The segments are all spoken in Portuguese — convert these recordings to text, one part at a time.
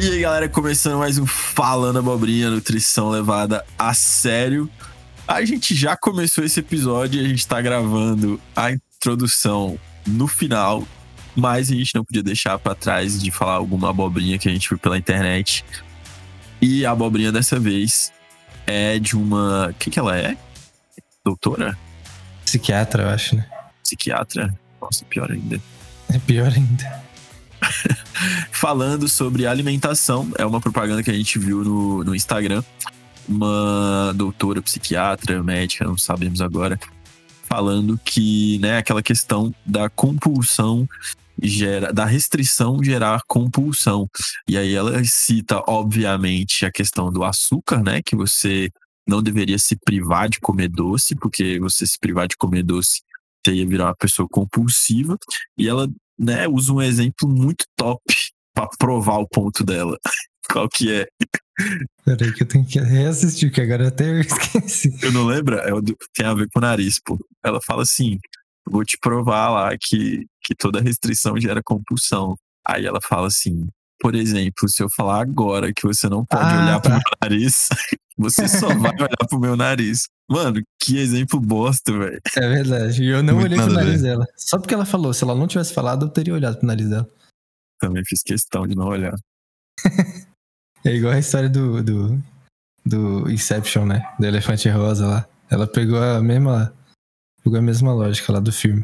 E aí, galera, começando mais um Falando Abobrinha, nutrição levada a sério. A gente já começou esse episódio e a gente tá gravando a introdução no final, mas a gente não podia deixar para trás de falar alguma abobrinha que a gente viu pela internet. E a abobrinha dessa vez é de uma. O que, que ela é? Doutora? Psiquiatra, eu acho, né? Psiquiatra? Nossa, pior ainda. É pior ainda. Falando sobre alimentação, é uma propaganda que a gente viu no, no Instagram. Uma doutora, psiquiatra, médica, não sabemos agora, falando que, né, aquela questão da compulsão gera, da restrição gerar compulsão. E aí ela cita, obviamente, a questão do açúcar, né, que você não deveria se privar de comer doce, porque você se privar de comer doce, você ia virar uma pessoa compulsiva. E ela, né, usa um exemplo muito top para provar o ponto dela. Qual que é? Peraí que eu tenho que reassistir, que agora até eu esqueci. Eu não lembro? É do, tem a ver com o nariz, pô. Ela fala assim: vou te provar lá que, que toda restrição gera compulsão. Aí ela fala assim: por exemplo, se eu falar agora que você não pode Ah, olhar tá. pro meu nariz, você só vai olhar pro meu nariz. Mano, que exemplo bosta, velho. É verdade. E eu não Muito olhei pro nariz dela. Só porque ela falou. Se ela não tivesse falado, eu teria olhado pro nariz dela. Também fiz questão de não olhar. É igual a história do, do, do Inception, né? Do elefante rosa lá. Ela pegou a mesma. Pegou a mesma lógica lá do filme.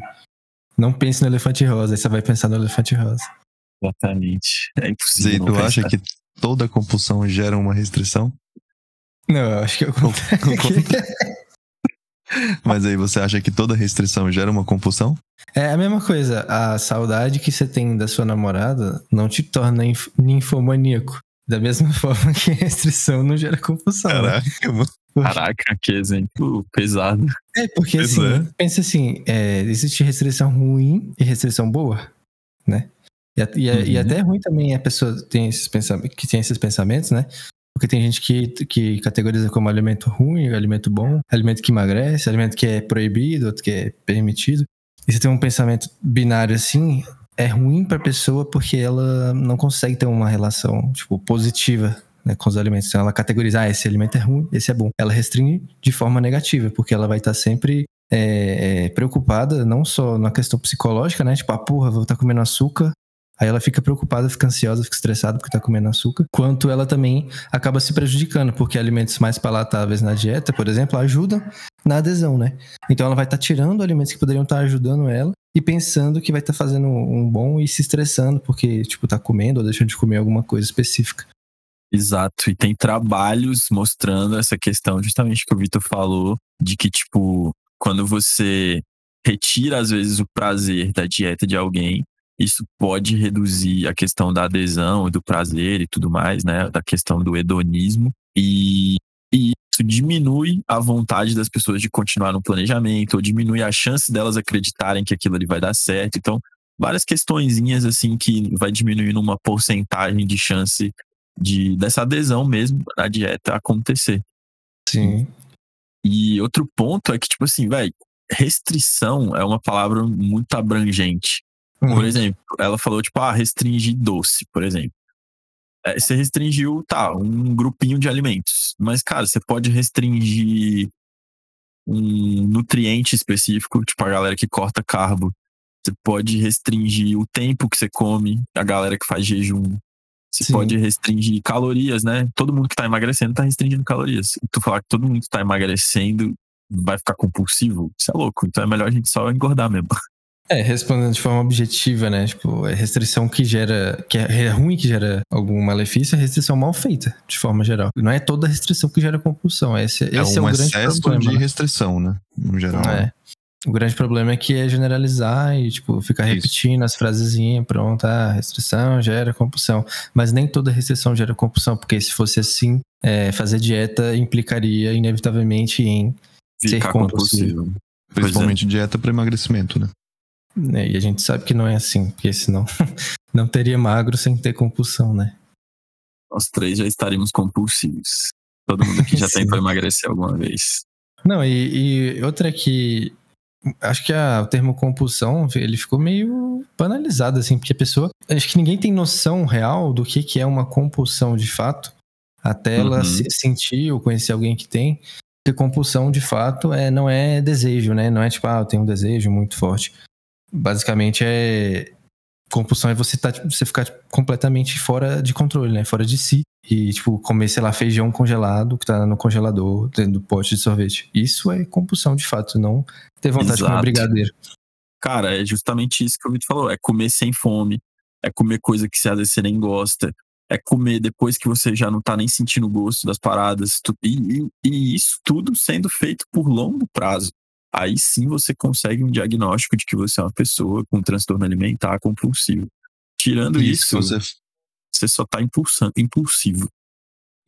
Não pense no elefante rosa, aí você vai pensar no elefante rosa. Exatamente. É impossível. Tu pensar. acha que toda compulsão gera uma restrição? Não, eu acho que é o contrário. Mas aí você acha que toda restrição gera uma compulsão? É a mesma coisa. A saudade que você tem da sua namorada não te torna inf- ninfomaníaco. Da mesma forma que restrição não gera compulsão. né? Caraca, mano. Caraca, que exemplo pesado. É, porque Pois assim, é. pensa assim, é, existe restrição ruim e restrição boa, né? E, a- e, a- e Uhum. até é ruim também a pessoa tem esses pensamentos, que tem esses pensamentos, né? Porque tem gente que, que categoriza como alimento ruim, alimento bom, alimento que emagrece, alimento que é proibido, outro que é permitido. E você tem um pensamento binário assim, é ruim pra pessoa porque ela não consegue ter uma relação, tipo, positiva né, com os alimentos. Então ela categoriza, ah, esse alimento é ruim, esse é bom. Ela restringe de forma negativa, porque ela vai estar sempre é, é, preocupada, não só na questão psicológica, né? Tipo, ah, porra, vou estar comendo açúcar. Aí ela fica preocupada, fica ansiosa, fica estressada porque tá comendo açúcar. Quanto ela também acaba se prejudicando, porque alimentos mais palatáveis na dieta, por exemplo, ajudam na adesão, né? Então ela vai estar tirando alimentos que poderiam estar ajudando ela e pensando que vai estar fazendo um bom e se estressando porque, tipo, tá comendo ou deixando de comer alguma coisa específica. Exato. E tem trabalhos mostrando essa questão, justamente que o Vitor falou, de que, tipo, quando você retira, às vezes, o prazer da dieta de alguém, isso pode reduzir a questão da adesão e do prazer e tudo mais, né? Da questão do hedonismo. E, e isso diminui a vontade das pessoas de continuar no planejamento, ou diminui a chance delas acreditarem que aquilo ali vai dar certo. Então, várias questõezinhas, assim, que vai diminuindo uma porcentagem de chance de dessa adesão mesmo na dieta acontecer. Sim. E outro ponto é que, tipo assim, velho, restrição é uma palavra muito abrangente. Por Uhum. exemplo, ela falou, tipo, ah, restringir doce, por exemplo. É, você restringiu, tá, um grupinho de alimentos. Mas, cara, você pode restringir um nutriente específico, tipo a galera que corta carbo. Você pode restringir o tempo que você come, a galera que faz jejum. Você Sim. pode restringir calorias, né? Todo mundo que tá emagrecendo tá restringindo calorias. E tu falar que todo mundo que tá emagrecendo vai ficar compulsivo, isso é louco. Então é melhor a gente só engordar mesmo. É, respondendo de forma objetiva, né? Tipo, é restrição que gera. que é ruim que gera algum malefício, é restrição mal feita, de forma geral. Não é toda restrição que gera compulsão. Esse, É esse é, um o grande excesso problema. de né? restrição, né? No geral. É. O grande problema é que é generalizar e, tipo, ficar Isso. repetindo as frasezinhas, pronto, ah, restrição gera compulsão. Mas nem toda restrição gera compulsão, porque se fosse assim, é, fazer dieta implicaria inevitavelmente em. Ser Ficar compulsivo. compulsivo. Principalmente dieta para emagrecimento, né? Né, E a gente sabe que não é assim, porque senão não teria magro sem ter compulsão, né? Nós três já estaríamos compulsivos. Todo mundo aqui já tentou emagrecer alguma vez. Não, e, e outra que acho que a, o termo compulsão, ele ficou meio banalizado, assim, porque a pessoa. Acho que ninguém tem noção real do que, que é uma compulsão de fato, até ela Uhum. se sentir ou conhecer alguém que tem. Porque compulsão, de fato, é, não é desejo, né? Não é tipo, ah, eu tenho um desejo muito forte. Basicamente é. Compulsão é você, tá, você ficar completamente fora de controle, né? Fora de si. E, tipo, comer, sei lá, feijão congelado que tá no congelador, dentro do pote de sorvete. Isso é compulsão, de fato, não ter vontade de comer Exato. brigadeiro. Cara, é justamente isso que o Vitor falou. É comer sem fome. É comer coisa que às vezes você nem gosta. É comer depois que você já não tá nem sentindo o gosto das paradas. E, e- e isso tudo sendo feito por longo prazo. Aí sim você consegue um diagnóstico de que você é uma pessoa com transtorno alimentar compulsivo. Tirando isso, que você, você só tá impulsando, impulsivo.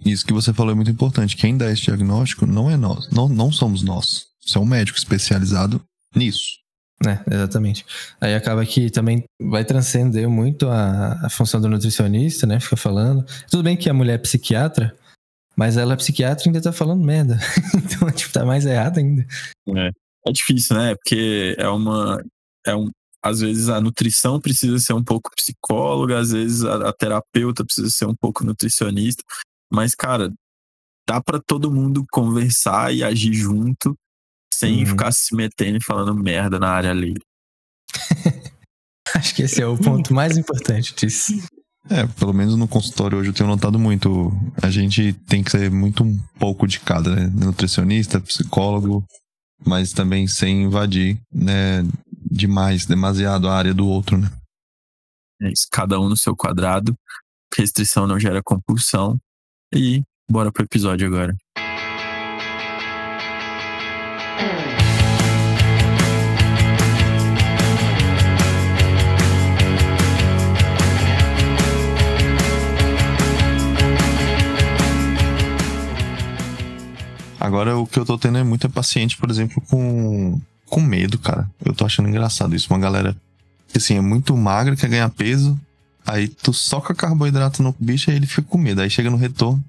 isso que você falou é muito importante. Quem dá esse diagnóstico não é nós. Não, não somos nós. Você é um médico especializado nisso. né? Exatamente. Aí acaba que também vai transcender muito a, a função do nutricionista, né? Fica falando. Tudo bem que a mulher é psiquiatra, mas ela é psiquiatra e ainda tá falando merda. então, tipo, tá mais errado ainda. É difícil, né? Porque é uma. É um, às vezes a nutrição precisa ser um pouco psicóloga, às vezes a, a terapeuta precisa ser um pouco nutricionista. Mas, cara, dá pra todo mundo conversar e agir junto sem Uhum. ficar se metendo e falando merda na área ali. Acho que esse é o ponto mais importante disso. É, pelo menos no consultório hoje eu tenho notado muito. A gente tem que ser muito um pouco de cada, né? Nutricionista, psicólogo, mas também sem invadir, né? Demais, demasiado a área do outro, né? É isso, cada um no seu quadrado. Restrição não gera compulsão. E bora pro episódio agora. Agora o que eu tô tendo é muita paciente, por exemplo, com, com medo, cara. Eu tô achando engraçado isso. Uma galera que assim, é muito magra, quer ganhar peso. Aí tu soca carboidrato no bicho e ele fica com medo. Aí chega no retorno.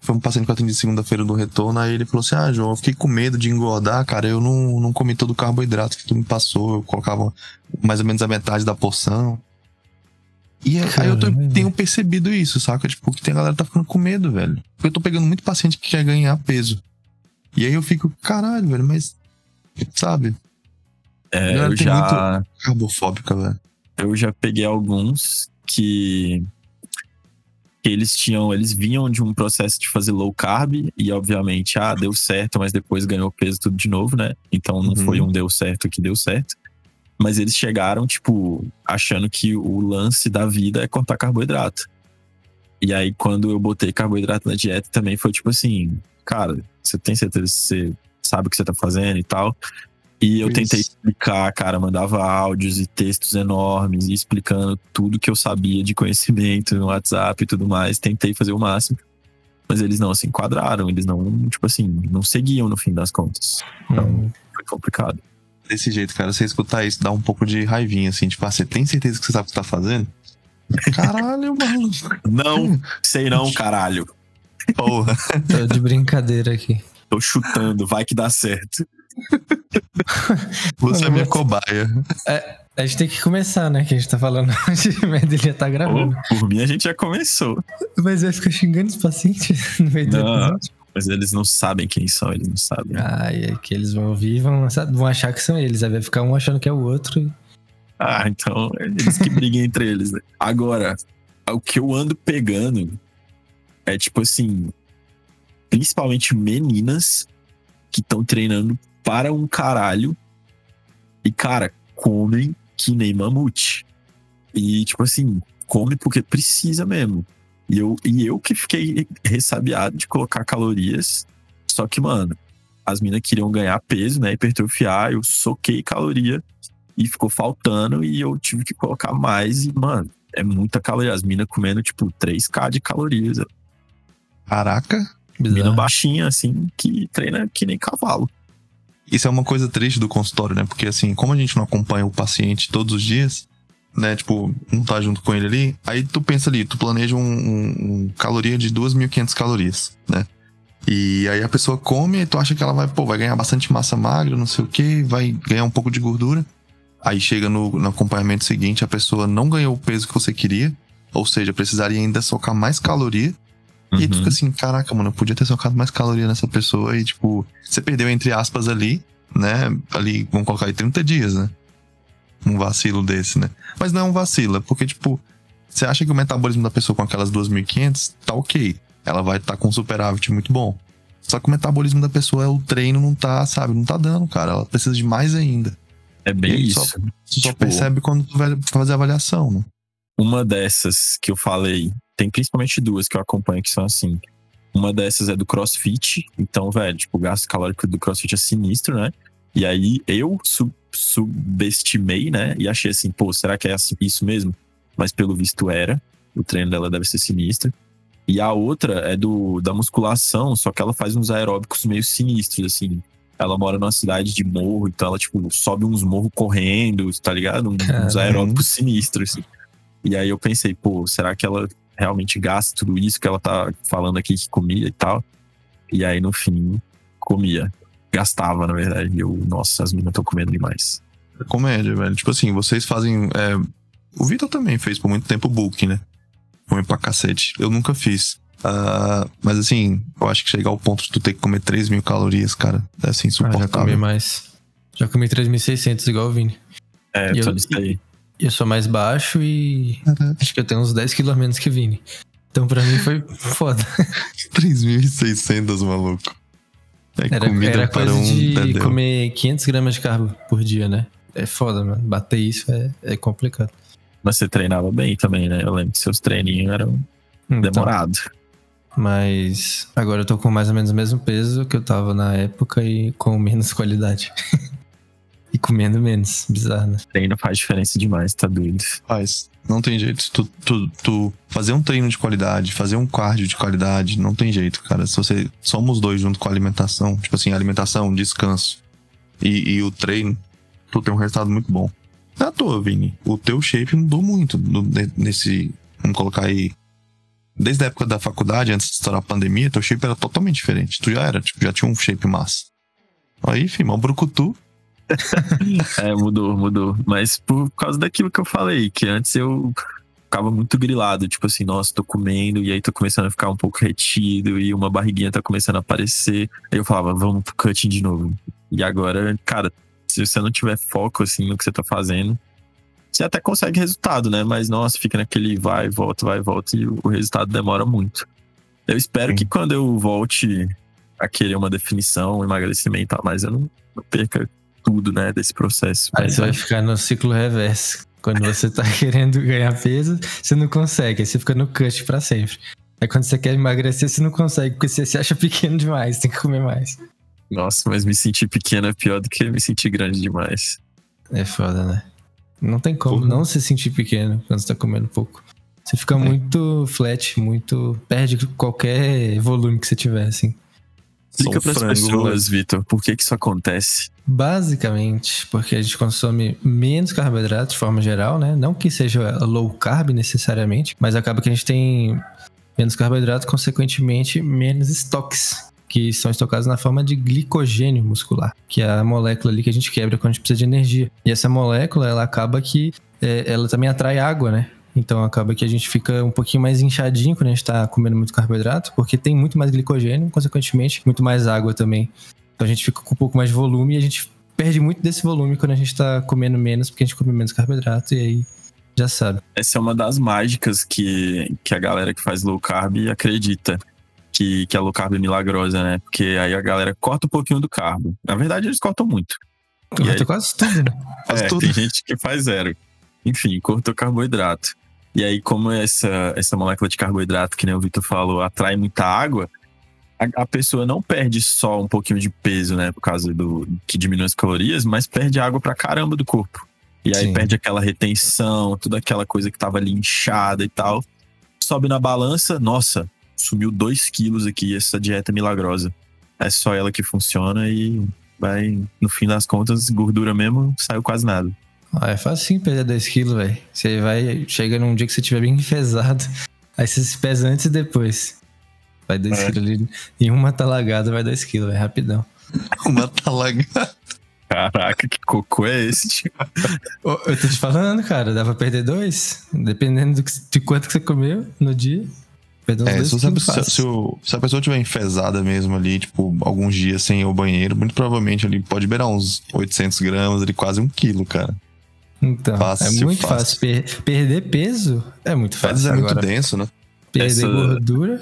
Foi um paciente que eu atendi segunda-feira do retorno. Aí ele falou assim: Ah, João, eu fiquei com medo de engordar, cara. Eu não, não comi todo o carboidrato que tu me passou. Eu colocava mais ou menos a metade da porção. E aí aí eu tô- Caramba. tenho percebido isso, saca? Tipo, que tem a galera que tá ficando com medo, velho. Porque eu tô pegando muito paciente que quer ganhar peso. E aí eu fico, caralho, velho, mas. Sabe? É, eu já. Carbofóbica, velho. eu já peguei alguns que, que eles tinham, eles vinham de um processo de fazer low carb e obviamente, ah, deu certo, mas depois ganhou peso tudo de novo, né? Então não Uhum. foi um deu certo que deu certo. Mas eles chegaram, tipo, achando que o lance da vida é cortar carboidrato. E aí, quando eu botei carboidrato na dieta, também foi tipo assim, cara, você tem certeza que você sabe o que você tá fazendo e tal? E eu Pois. tentei explicar, cara, mandava áudios e textos enormes e explicando tudo que eu sabia de conhecimento no WhatsApp e tudo mais. Tentei fazer o máximo. Mas eles não se enquadraram, eles não, tipo assim, não seguiam no fim das contas. Então, Hum. foi complicado. Desse jeito, cara, você escutar isso dá um pouco de raivinha, assim. Tipo, ah, você tem certeza que você sabe o que você tá fazendo? Caralho, mano. Não, sei não, caralho. Porra. Tô de brincadeira aqui. Tô chutando, vai que dá certo. Você é minha cobaia. A gente tem que começar, né? Que a gente tá falando hoje, mas ele já tá gravando. Ou, por mim, a gente já começou. Mas vai ficar xingando os pacientes no meio do episódio. Mas eles não sabem quem são, eles não sabem. Ai, é que eles vão ouvir e vão, vão achar que são eles. Aí vai ficar um achando que é o outro. Ah, então eles que briguem entre eles, né? Agora, o que eu ando pegando é tipo assim, principalmente meninas que estão treinando para um caralho e, cara, comem que nem mamute. E, tipo assim, come porque precisa mesmo. E eu, e eu que fiquei ressabiado de colocar calorias. Só que, mano, as minas queriam ganhar peso, né? Hipertrofiar, eu soquei caloria e ficou faltando e eu tive que colocar mais. E, mano, é muita caloria. As minas comendo, tipo, 3K de calorias. Caraca. Mina Bizarro. baixinha, assim, que treina que nem cavalo. Isso é uma coisa triste do consultório, né? Porque assim, como a gente não acompanha o paciente todos os dias, né? Tipo, não tá junto com ele ali, aí tu pensa ali, tu planeja um, um- um caloria de 2.500 calorias, né? E aí a pessoa come e tu acha que ela vai, pô, vai ganhar bastante massa magra, não sei o que, vai ganhar um pouco de gordura. Aí chega no, no acompanhamento seguinte, a pessoa não ganhou o peso que você queria, ou seja, precisaria ainda socar mais caloria. E aí tu Uhum. fica assim, caraca, mano, eu podia ter socado mais caloria nessa pessoa e, tipo, você perdeu, entre aspas, ali, né? Ali, vamos colocar aí 30 dias, né? Um vacilo desse, né? Mas não é um vacilo, é porque, tipo, você acha que o metabolismo da pessoa com aquelas 2.500 tá ok. Ela vai estar com um superávit muito bom. Só que o metabolismo da pessoa, o treino não tá, sabe, não tá dando, cara. Ela precisa de mais ainda. É bem E isso. só- Você só Tipo, percebe quando tu vai fazer a avaliação, né? Uma dessas que eu falei, tem principalmente duas que eu acompanho que são assim. Uma dessas é do CrossFit, então, velho, tipo, o gasto calórico do CrossFit é sinistro, né? E aí eu su- subestimei, né? E achei assim, pô, será que é assim, isso mesmo? Mas pelo visto era. O treino dela deve ser sinistro. E a outra é do da musculação, só que ela faz uns aeróbicos meio sinistros, assim. Ela mora numa cidade de morro, então ela, tipo, sobe uns morros correndo, tá ligado? Um- Uns aeróbicos sinistros, assim. E aí eu pensei, pô, será que ela realmente gasta tudo isso que ela tá falando aqui que comia e tal? E aí, no fim, comia. Gastava, na verdade. E eu, nossa, as meninas estão comendo demais. É comédia, velho. Tipo assim, vocês fazem. é, O Vitor também fez por muito tempo bulk, né? Come pra cacete. Eu nunca fiz. Ah, mas assim, eu acho que chegar ao ponto de tu ter que comer 3 mil calorias, cara, é assim, Ah, já comi insuportável. mais. Já comi 3.600 igual o Vini. É, E tô eu- aí. Eu sou mais baixo e acho que eu tenho uns 10 quilos a menos que Vini. Então pra mim foi foda. 3.600, maluco. É Era, comida era para coisa um de dedéu. comer 500 gramas de carbo por dia, né? É foda, mano. Bater isso é, é complicado. Mas você treinava bem também, né? Eu lembro que seus treininhos eram Então, demorados. Mas agora eu tô com mais ou menos o mesmo peso que eu tava na época e com menos qualidade. e comendo menos. Bizarro, né? Treino faz diferença demais, tá doido. Faz. Não tem jeito. Tu, tu, tu fazer um treino de qualidade, fazer um cardio de qualidade, não tem jeito, cara. Se você somos dois junto com a alimentação, tipo assim, alimentação, descanso e, e o treino, tu tem um resultado muito bom. Não é à toa, Vini. O teu shape mudou muito nesse. Vamos colocar aí. Desde a época da faculdade, antes de estourar a pandemia, teu shape era totalmente diferente. Tu já era, tipo, já tinha um shape massa. Aí, filho, o brucutu. É, mudou, mudou. Mas por causa daquilo que eu falei, que antes eu ficava muito grilado, tipo assim, nossa, tô comendo, e aí tô começando a ficar um pouco retido, e uma barriguinha tá começando a aparecer. Aí eu falava, vamos pro cutting de novo. E agora, cara, se você não tiver foco, assim, no que você tá fazendo, você até consegue resultado, né? Mas, nossa, fica naquele vai, volta, vai, volta, e o resultado demora muito. Eu espero Sim. que quando eu volte a querer uma definição, um emagrecimento e tal, mas eu não, não perca tudo, né, desse processo. Aí você vai é- ficar no ciclo reverso. Quando você tá querendo ganhar peso, você não consegue. Aí você fica no cut pra sempre. Aí quando você quer emagrecer, você não consegue, porque você se acha pequeno demais, tem que comer mais. Nossa, mas me sentir pequeno é pior do que me sentir grande demais. É foda, né? Não tem como Porra. não se sentir pequeno quando você tá comendo pouco. Você fica muito flat, muito. Perde qualquer volume que você tiver, assim. Explica pras frango, pessoas, Vitor, por que que isso acontece? Basicamente, porque a gente consome menos carboidratos de forma geral, né? Não que seja low carb necessariamente, mas acaba que a gente tem menos carboidrato, consequentemente, menos estoques, que são estocados na forma de glicogênio muscular, que é a molécula ali que a gente quebra quando a gente precisa de energia. E essa molécula, ela acaba que é, ela também atrai água, né? Então acaba que a gente fica um pouquinho mais inchadinho quando a gente tá comendo muito carboidrato, porque tem muito mais glicogênio, consequentemente, muito mais água também. Então a gente fica com um pouco mais de volume e a gente perde muito desse volume quando a gente tá comendo menos, porque a gente come menos carboidrato e aí já sabe. Essa é uma das mágicas que, que a galera que faz low carb acredita. Que, que a low carb é milagrosa, né? Porque aí a galera corta um pouquinho do carbo. Na verdade, eles cortam muito. E aí? Corta quase tudo, né? Faz é, tudo. tem gente que faz zero. Enfim, cortou carboidrato. E aí, como essa, essa molécula de carboidrato, que nem o Vitor falou, atrai muita água, a, a pessoa não perde só um pouquinho de peso, né? Por causa do que diminui as calorias, mas perde água pra caramba do corpo. E aí Sim. perde aquela retenção, toda aquela coisa que tava ali inchada e tal. Sobe na balança, nossa, sumiu 2 quilos aqui, essa dieta milagrosa. É só ela que funciona e vai, no fim das contas, gordura mesmo, saiu quase nada. Ah, é fácil perder 2 quilos, velho. Você vai, chega num dia que você estiver bem pesado, aí você se pesa antes e depois. Vai 2 É. quilos ali. Em uma talagada vai 2 quilos, é rapidão. Uma talagada. Caraca, que cocô é esse? Tipo? Ô, Eu tô te falando, cara, dá pra perder dois? Dependendo de quanto que você comeu no dia. É, se, você- quilos se- se o- se a pessoa tiver enfesada mesmo ali, tipo, alguns dias sem ir ao banheiro, muito provavelmente ali pode beirar uns 800 gramas, ali quase um quilo, cara. Então, Fácil, é muito fácil. fácil. Per- perder peso é muito Mas fácil. é muito Agora, denso, né? perder Essa- gordura,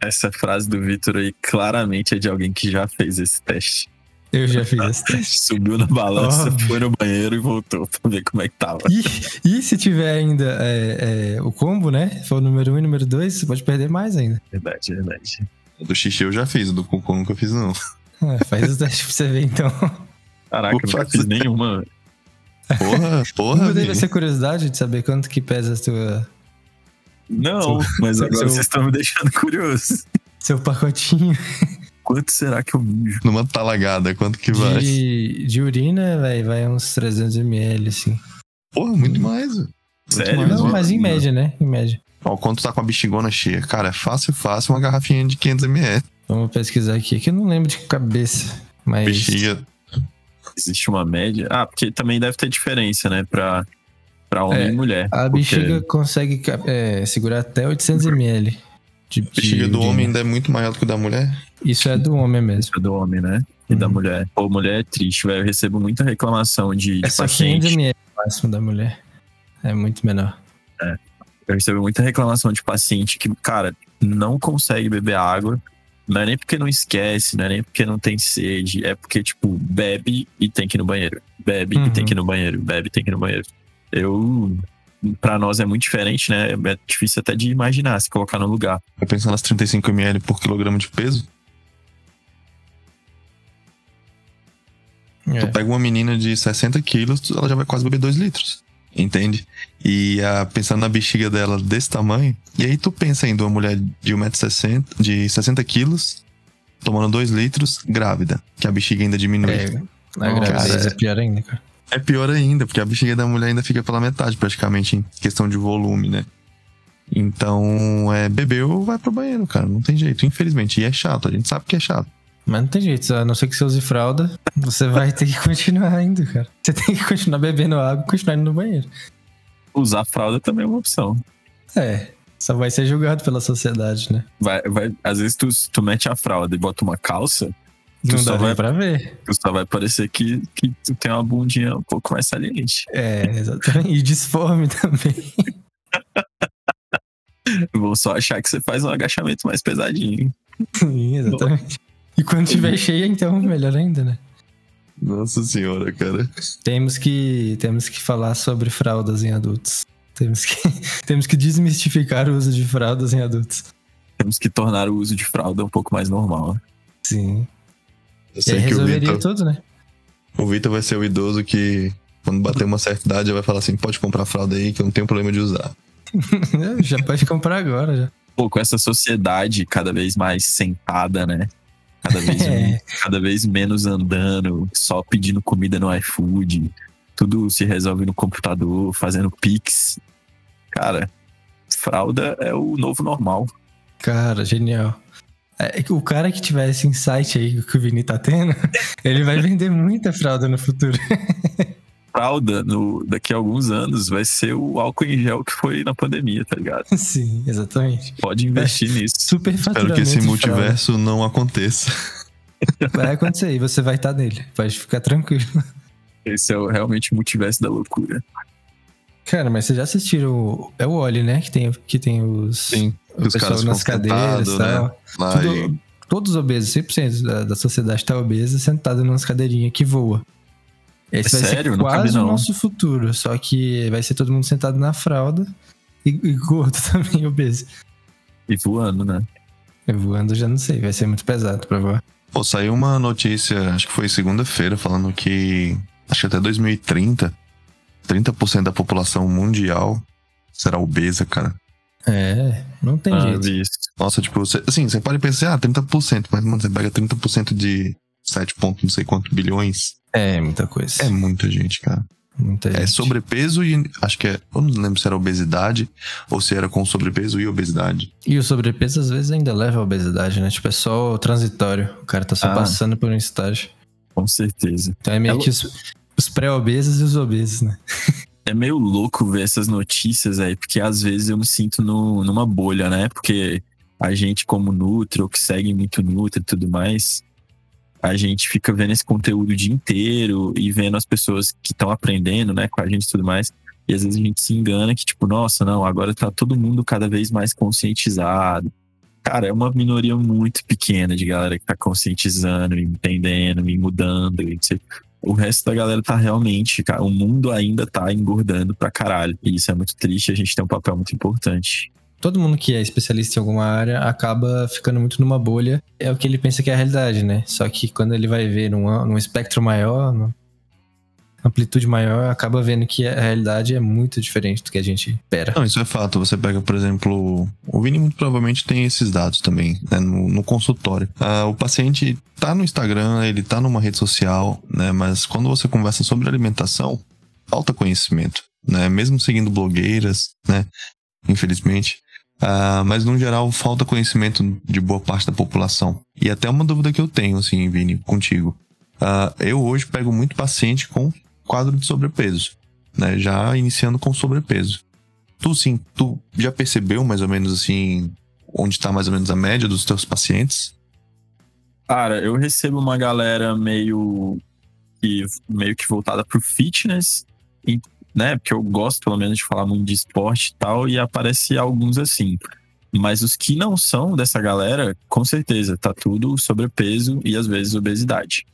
Essa frase do Vitor aí claramente é de alguém que já fez esse teste. eu já fiz esse teste. Subiu na balança, Óbvio. foi no banheiro e voltou pra ver como é que tava. E, e se tiver ainda é, é, o combo, né? For o número um e número dois, você pode perder mais ainda. Verdade, verdade. O do xixi eu já fiz, o do cocô nunca fiz, não. É, faz o teste pra você ver, então. Caraca, eu nunca fiz nenhuma. Porra, porra, velho. ser curiosidade de saber quanto que pesa a tua, Não, mas agora Seu- vocês estão me deixando curioso. seu pacotinho Quanto será que eu mijo? Numa talagada, quanto que vai? de, de urina, vai, vai uns 300ml, assim. Porra, muito mais, velho. Muito Sério? mais, Não, mas em média, né? Em média. Ó, quando tu tá com a bexigona cheia, cara, é fácil, fácil uma garrafinha de 500ml. Vamos pesquisar aqui, que eu não lembro de cabeça. Mas. Bexiga. Existe uma média? Ah, porque também deve ter diferença, né? Pra, pra homem É, e mulher. A Porque bexiga consegue é, segurar até 800ml. De, de Bexiga do urina. homem ainda é muito maior do que da mulher. Isso é do homem mesmo. é do homem, né? E da Uhum. mulher. Pô, mulher é triste, velho. Eu recebo muita reclamação de, de É paciente. 500ml o máximo da mulher. É muito menor. Eu recebo muita reclamação de paciente que, cara, não consegue beber água. Não é nem porque não esquece, não é nem porque não tem sede. É porque, tipo, bebe e tem que ir no banheiro. Bebe Uhum. e tem que ir no banheiro. Bebe e tem que ir no banheiro. Eu. Pra nós é muito diferente, né? É difícil até de imaginar, se colocar no lugar. Vai pensar nas 35ml por quilograma de peso. É. Tu pega uma menina de 60 quilos, ela já vai quase beber 2 litros. Entende? E ah, pensando na bexiga dela desse tamanho, e aí tu pensa ainda uma mulher de 1,60m, de 60 quilos, tomando 2 litros, grávida, que a bexiga ainda diminui. É, a gravidez cara, é pior ainda, cara. É pior ainda, porque a bexiga da mulher ainda fica pela metade, praticamente, em questão de volume, né? Então, é, bebeu, vai pro banheiro, cara. Não tem jeito, infelizmente. E é chato, a gente sabe que é chato. Mas não tem jeito, a não ser que você use fralda, você vai ter que continuar indo, cara. Você tem que continuar bebendo água e continuar indo no banheiro. Usar fralda também é uma opção. É, só vai ser julgado pela sociedade, né? Vai, vai, às vezes tu, tu mete a fralda e bota uma calça, Tu Não só dá vai- pra ver. tu só vai parecer que, que tu tem uma bundinha um pouco mais saliente. É, exatamente. E disforme também. Vão só achar que você faz um agachamento mais pesadinho. Sim, exatamente. E quando tiver cheia, então, melhor ainda, né? Nossa senhora, cara. Temos que, temos que falar sobre fraldas em adultos. Temos que, temos que desmistificar o uso de fraldas em adultos. Temos que tornar o uso de fralda um pouco mais normal. Sim. Eu E sei aí que o resolveria Vitor, tudo, né? o Vitor vai ser o idoso que, quando bater uma certa idade, já vai falar assim: pode comprar fralda aí que eu não tenho problema de usar. já pode comprar agora, já. Pô, com essa sociedade cada vez mais sentada, né? Cada vez, É. cada vez menos andando, só pedindo comida no iFood. Tudo se resolve no computador, fazendo pix. Cara, fralda é o novo normal. Cara, genial. É que o cara que tiver esse insight aí que o Vini tá tendo, ele vai vender muita fralda no futuro. Fralda, no, daqui a alguns anos, vai ser o álcool em gel que foi na pandemia, tá ligado? Sim, exatamente. Pode investir nisso. Super Espero que esse multiverso não aconteça. fralda. Vai acontecer e você vai estar nele. Pode ficar tranquilo. Esse é o, realmente o multiverso da loucura. Cara, mas vocês já assistiram. o- É o Oli, né? Que tem, que tem os. Sim. o os caras nas cadeiras e né? tal. Tudo- e- todos obesos, 100% da, da sociedade tá obesa, sentado nas cadeirinhas que voa. Esse É vai sério? ser quase o não. nosso futuro, só que vai ser todo mundo sentado na fralda e, e gordo também, obeso. E voando, né? E voando já não sei, vai ser muito pesado pra voar. Pô, saiu uma notícia, acho que foi segunda-feira, falando que acho que até 2030, 30% da população mundial será obesa, cara. É, não tem Ah, jeito. isso. Nossa, tipo, você, assim, você pode pensar, ah, 30%, mas, mano, você pega 30% de 7 pontos, não sei quanto bilhões. É muita coisa. É muita gente, cara. Muita É gente. sobrepeso e acho que é. Eu não lembro se era obesidade ou se era com sobrepeso e obesidade. E o sobrepeso às vezes ainda leva à obesidade, né? Tipo, é só transitório. O cara tá só Ah. passando por um estágio. Com certeza. Então é meio É que os, os pré-obesos e os obesos, né? É meio louco ver essas notícias aí, porque às vezes eu me sinto no, numa bolha, né? Porque a gente, como Nutri, ou que segue muito Nutri e tudo mais, a gente fica vendo esse conteúdo o dia inteiro e vendo as pessoas que estão aprendendo, né, com a gente e tudo mais. E às vezes a gente se engana que, tipo, nossa, não, agora tá todo mundo cada vez mais conscientizado. Cara, é uma minoria muito pequena de galera que tá conscientizando, entendendo, e mudando. E sei. o resto da galera tá realmente, cara, o mundo ainda tá engordando pra caralho. E isso é muito triste, a gente tem um papel muito importante. Todo mundo que é especialista em alguma área acaba ficando muito numa bolha. É o que ele pensa que é a realidade, né? Só que quando ele vai ver num, num espectro maior, numa amplitude maior, acaba vendo que a realidade é muito diferente do que a gente espera. Não, isso é fato. Você pega, por exemplo, o Vini muito provavelmente tem esses dados também, né, no, no consultório. Ah, o paciente tá no Instagram, ele tá numa rede social, né? Mas quando você conversa sobre alimentação, falta conhecimento, né? Mesmo seguindo blogueiras, né? Infelizmente. Ah, mas no geral falta conhecimento de boa parte da população. E até uma dúvida que eu tenho, assim, Vini, contigo. Ah, eu hoje pego muito paciente com quadro de sobrepeso, né? Já iniciando com sobrepeso. Tu sim, tu já percebeu mais ou menos assim onde tá mais ou menos a média dos teus pacientes? Cara, eu recebo uma galera meio que, meio que voltada pro fitness, né? Porque eu gosto, pelo menos, de falar muito de esporte e tal, e aparece alguns assim. Mas os que não são dessa galera, com certeza, tá tudo sobrepeso e às vezes obesidade.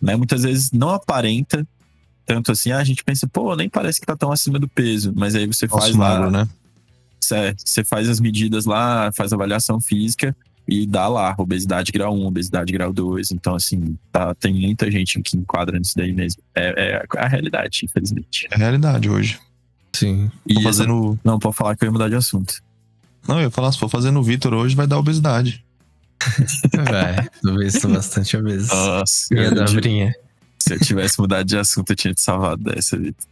Né? Muitas vezes não aparenta tanto assim, ah, a gente pensa, pô, nem parece que tá tão acima do peso, mas aí você faz lá, magro, né? Cê- Você faz as medidas lá, faz avaliação física e dá lá, obesidade grau 1, obesidade grau 2. Então, assim, tá, tem muita gente que enquadra nisso daí mesmo. É, é a realidade, infelizmente. É a realidade hoje. Sim. E Tô essa- fazendo. Não, pode falar que eu ia mudar de assunto. Não, eu ia falar, se for fazendo o Vitor hoje, vai dar obesidade. Vai. Talvez estou bastante obeso. Nossa, Minha eu- dobrinha. se eu tivesse mudado de assunto, eu tinha te salvado dessa, Vitor.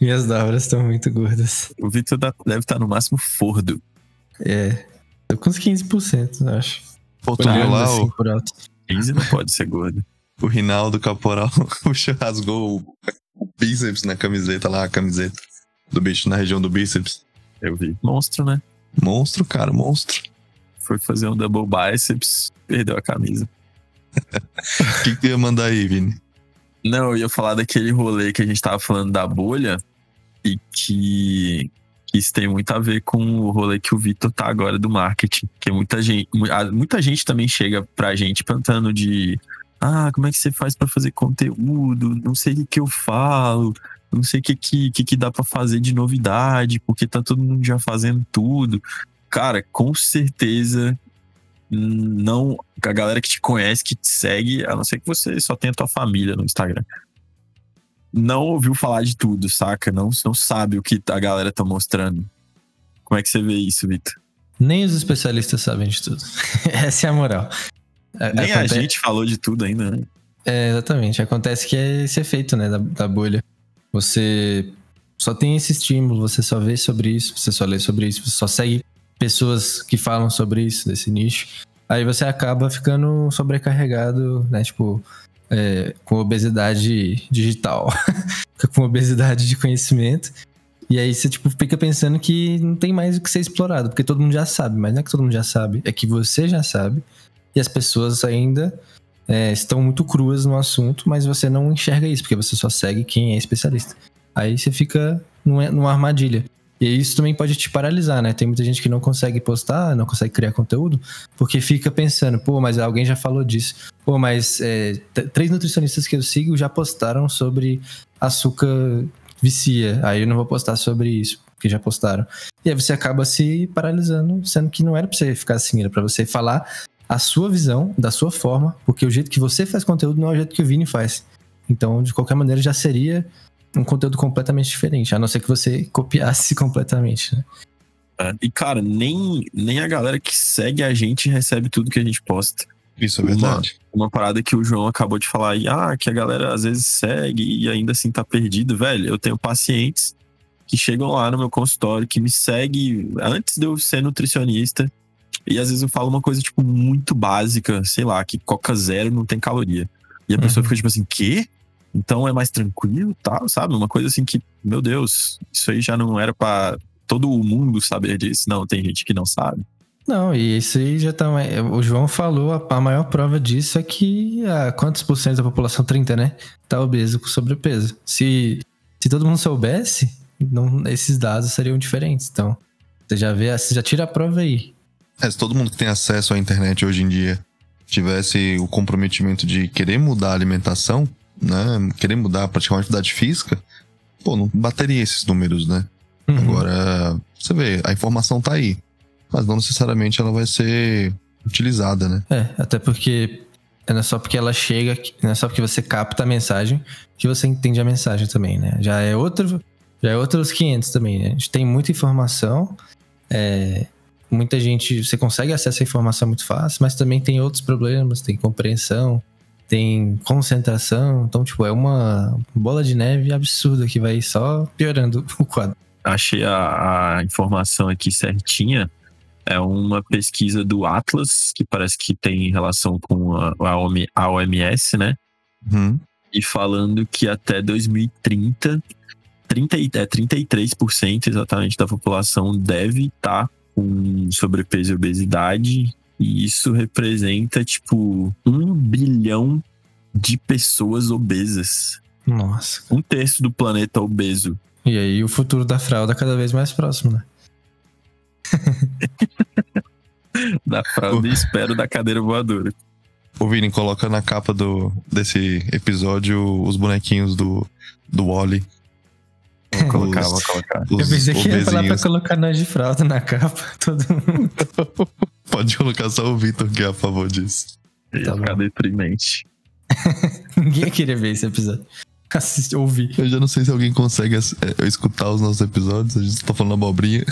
Minhas dobras estão muito gordas. O Vitor deve estar no máximo fordo. É. Tô com uns 15%, eu acho. Pô, tu viu lá assim o, por alto. 15 não pode ser gordo. o Rinaldo Caporal rasgou o, o bíceps na camiseta lá, a camiseta do bicho na região do bíceps. Eu vi. Monstro, né? Monstro, cara, monstro. Foi fazer um double biceps, perdeu a camisa. O que, que tu ia mandar aí, Vini? Não, eu ia falar daquele rolê que a gente tava falando da bolha e que isso tem muito a ver com o rolê que o Vitor tá agora do marketing. Que muita gente, mu- muita gente também chega pra gente perguntando de ah, como é que você faz pra fazer conteúdo? Não sei o que, que eu falo, não sei o que, que, que, dá pra fazer de novidade, porque tá todo mundo já fazendo tudo. Cara, com certeza não a galera que te conhece, que te segue, a não ser que você só tenha tua família no Instagram. Não ouviu falar de tudo, saca? Não, não sabe o que a galera tá mostrando. Como é que você vê isso, Vitor? Nem os especialistas sabem de tudo. Essa é a moral. A- Nem a gente falou de tudo ainda, né? É, exatamente. Acontece que é esse efeito, né, da, da bolha. Você só tem esse estímulo, você só vê sobre isso, você só lê sobre isso, você só segue pessoas que falam sobre isso, desse nicho. Aí você acaba ficando sobrecarregado, né, tipo, é, com obesidade digital, com obesidade de conhecimento. E aí você, tipo, fica pensando que não tem mais o que ser explorado, porque todo mundo já sabe, mas não é que todo mundo já sabe, é que você já sabe. E as pessoas ainda é, estão muito cruas no assunto, mas você não enxerga isso, porque você só segue quem é especialista. Aí você fica numa, numa armadilha. E isso também pode te paralisar, né? Tem muita gente que não consegue postar, não consegue criar conteúdo, porque fica pensando, pô, mas alguém já falou disso. Pô, mas é, três nutricionistas que eu sigo já postaram sobre açúcar vicia. Aí eu não vou postar sobre isso, porque já postaram. E aí você acaba se paralisando, sendo que não era pra você ficar assim, era pra você falar a sua visão, da sua forma, porque o jeito que você faz conteúdo não é o jeito que o Vini faz. Então, de qualquer maneira, já seria um conteúdo completamente diferente, a não ser que você copiasse completamente, né? É, E, cara, nem, nem a galera que segue a gente recebe tudo que a gente posta. Isso é verdade. Uma, uma parada que o João acabou de falar aí, ah, que a galera às vezes segue e ainda assim tá perdido. Velho, eu tenho pacientes que chegam lá no meu consultório, que me segue antes de eu ser nutricionista. E às vezes eu falo uma coisa, tipo, muito básica, sei lá, que Coca Zero não tem caloria. E a pessoa Uhum. fica tipo assim, quê? Então é mais tranquilo, tal, sabe? Uma coisa assim que, meu Deus, isso aí já não era pra todo o mundo saber disso. Não, tem gente que não sabe. Não, e isso aí já tá. O João falou, a, a maior prova disso é que ah, quantos por cento da população, 30, né? Tá obeso com sobrepeso. Se, se todo mundo soubesse, não, esses dados seriam diferentes. Então, você já vê, você já tira a prova aí. É, se todo mundo que tem acesso à internet hoje em dia tivesse o comprometimento de querer mudar a alimentação, né? Querer mudar, praticar uma atividade física, pô, não bateria esses números, né? Uhum. Agora, você vê, a informação tá aí. Mas não necessariamente ela vai ser utilizada, né? É, até porque não é só porque ela chega, não é só porque você capta a mensagem que você entende a mensagem também, né? Já é outro, já é outros 500 também, né? A gente tem muita informação, é, muita gente, você consegue acesso à informação muito fácil, mas também tem outros problemas, tem compreensão, tem concentração, então, tipo, é uma bola de neve absurda que vai só piorando o quadro. Achei a, a informação aqui certinha. É uma pesquisa do Atlas, que parece que tem relação com a, a OM a OMS, né? Uhum. E falando que até 2030, 30, e- é, 33% exatamente da população deve estar com sobrepeso e obesidade. E isso representa, tipo, um bilhão de pessoas obesas. Nossa. Um terço do planeta obeso. E aí o futuro da fralda cada vez mais próximo, né? Da fralda e espero da cadeira voadora. Ô Vini, coloca na capa do, desse episódio os bonequinhos do, do Wally. Vou colocar, vou colocar. Eu pensei que ia falar pra colocar nós de fralda na capa. Todo mundo. Pode colocar só o Vitor que é a favor disso. Ia Tá ficar deprimente. Ninguém ia querer ver esse episódio. Assistir, ouvir. Eu já não sei se alguém consegue é, escutar os nossos episódios. A gente tá falando abobrinha,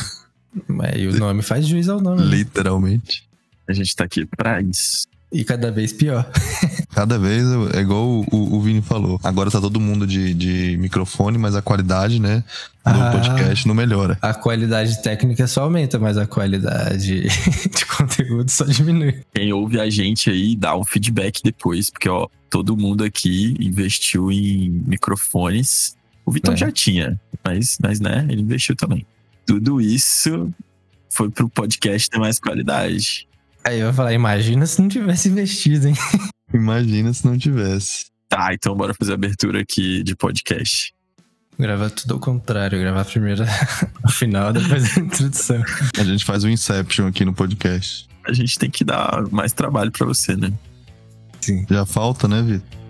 Mas aí o nome faz juiz ao nome. né? literalmente. A gente tá aqui pra isso. E cada vez pior. Cada vez é igual o, o, o Vini falou. Agora tá todo mundo de, de microfone, mas a qualidade, né, do Ah. podcast não melhora. A qualidade técnica só aumenta, mas a qualidade de conteúdo só diminui. Quem ouve a gente aí, dá um feedback depois, porque, ó, todo mundo aqui investiu em microfones. O Vitor É. já tinha, mas, mas, né, ele investiu também. Tudo isso foi pro podcast ter mais qualidade. Aí eu vou falar, imagina se não tivesse investido, hein? Imagina se não tivesse. Tá, então bora fazer a abertura aqui de podcast. Gravar tudo ao contrário, gravar primeiro o final, depois a introdução. A gente faz o Inception aqui no podcast. A gente tem que dar mais trabalho pra você, né? Sim. Já falta, né, Vitor?